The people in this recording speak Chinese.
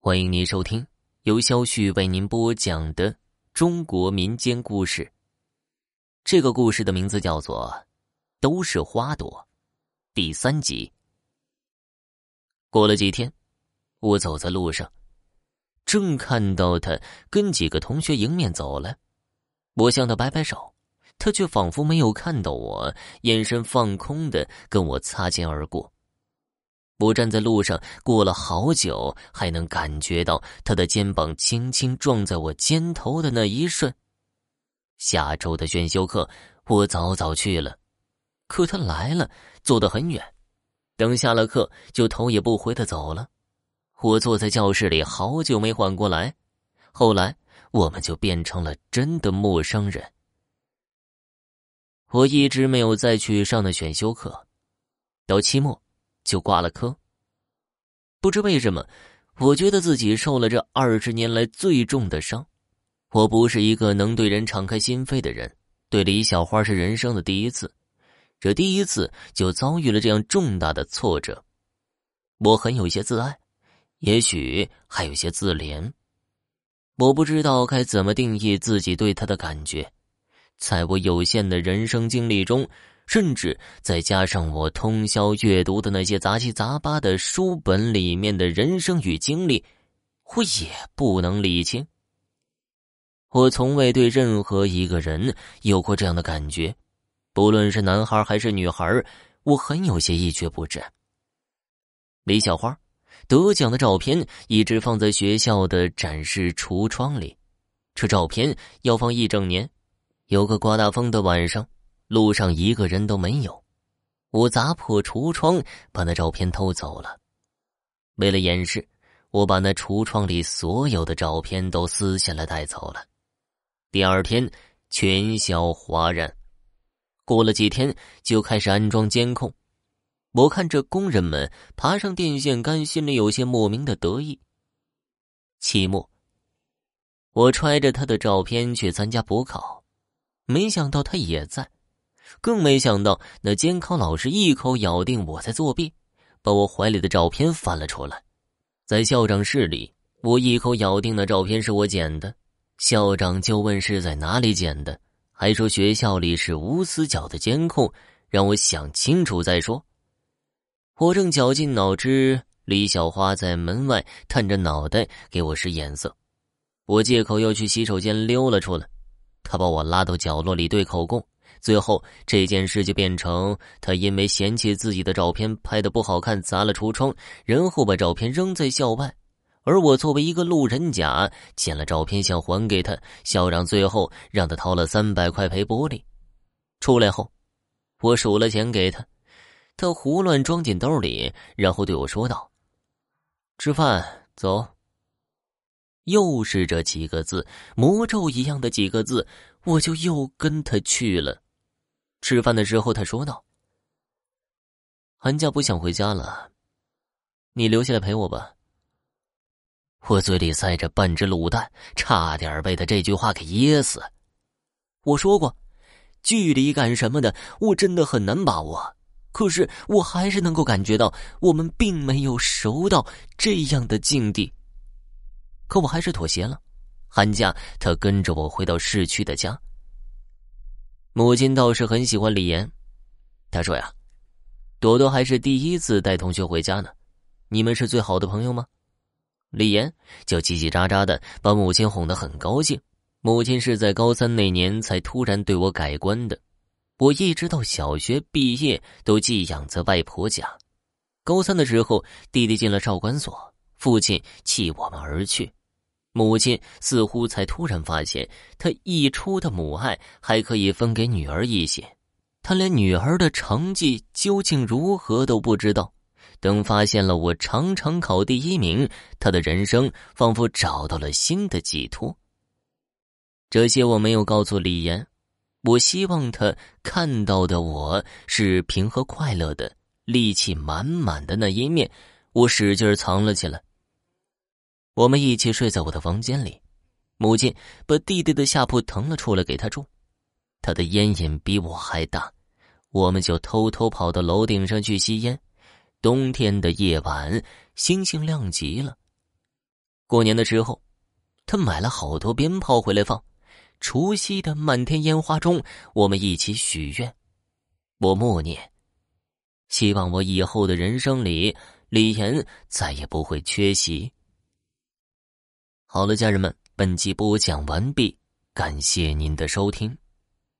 欢迎您收听由肖旭为您播讲的中国民间故事。这个故事的名字叫做《都是花朵》，第三集。过了几天，我走在路上，正看到他跟几个同学迎面走来，我向他摆摆手，他却仿佛没有看到我，眼神放空的跟我擦肩而过。我站在路上，过了好久，还能感觉到他的肩膀轻轻撞在我肩头的那一瞬。下周的选修课，我早早去了，可他来了，坐得很远，等下了课就头也不回的走了。我坐在教室里好久没缓过来，后来我们就变成了真的陌生人。我一直没有再去上的选修课，到期末。就挂了科。不知为什么，我觉得自己受了这二十年来最重的伤。我不是一个能对人敞开心扉的人，对李小花是人生的第一次，这第一次就遭遇了这样重大的挫折。我很有些自爱，也许还有些自怜。我不知道该怎么定义自己对他的感觉，在我有限的人生经历中。甚至再加上我通宵阅读的那些杂七杂八的书本里面的人生与经历，我也不能理清。我从未对任何一个人有过这样的感觉，不论是男孩还是女孩，我很有些一蹶不振。李小花得奖的照片一直放在学校的展示橱窗里，这照片要放一整年。有个刮大风的晚上。路上一个人都没有，我砸破橱窗，把那照片偷走了。为了掩饰，我把那橱窗里所有的照片都撕下来带走了。第二天，全校哗然。过了几天，就开始安装监控。我看着工人们爬上电线杆，心里有些莫名的得意。期末，我揣着他的照片去参加补考，没想到他也在。更没想到，那监考老师一口咬定我在作弊，把我怀里的照片翻了出来。在校长室里，我一口咬定那照片是我捡的。校长就问是在哪里捡的，还说学校里是无死角的监控，让我想清楚再说。我正绞尽脑汁，李小花在门外探着脑袋给我使眼色。我借口要去洗手间溜了出来，他把我拉到角落里对口供。最后这件事就变成他因为嫌弃自己的照片拍的不好看，砸了橱窗，然后把照片扔在校外。而我作为一个路人甲，捡了照片想还给他。校长最后让他掏了三百块赔玻璃。出来后，我数了钱给他，他胡乱装进兜里，然后对我说道：“吃饭，走。”又是这几个字，魔咒一样的几个字，我就又跟他去了。吃饭的时候，他说道：“寒假不想回家了，你留下来陪我吧。”我嘴里塞着半只卤蛋，差点被他这句话给噎死。我说过，距离感什么的，我真的很难把握。可是我还是能够感觉到，我们并没有熟到这样的境地。可我还是妥协了。寒假，他跟着我回到市区的家。母亲倒是很喜欢李岩，她说呀：“朵朵还是第一次带同学回家呢，你们是最好的朋友吗？”李岩就叽叽喳喳的把母亲哄得很高兴。母亲是在高三那年才突然对我改观的，我一直到小学毕业都寄养在外婆家。高三的时候，弟弟进了少管所，父亲弃我们而去。母亲似乎才突然发现，她溢出的母爱还可以分给女儿一些。她连女儿的成绩究竟如何都不知道。等发现了我常常考第一名，她的人生仿佛找到了新的寄托。这些我没有告诉李岩，我希望他看到的我是平和快乐的、力气满满的那一面，我使劲藏了起来。我们一起睡在我的房间里。母亲把弟弟的下铺腾了出来给他住。他的烟瘾比我还大。我们就偷偷跑到楼顶上去吸烟。冬天的夜晚星星亮极了。过年的时候他买了好多鞭炮回来放。除夕的漫天烟花中我们一起许愿。我默念希望我以后的人生里李岩再也不会缺席。好了家人们本集播讲完毕感谢您的收听。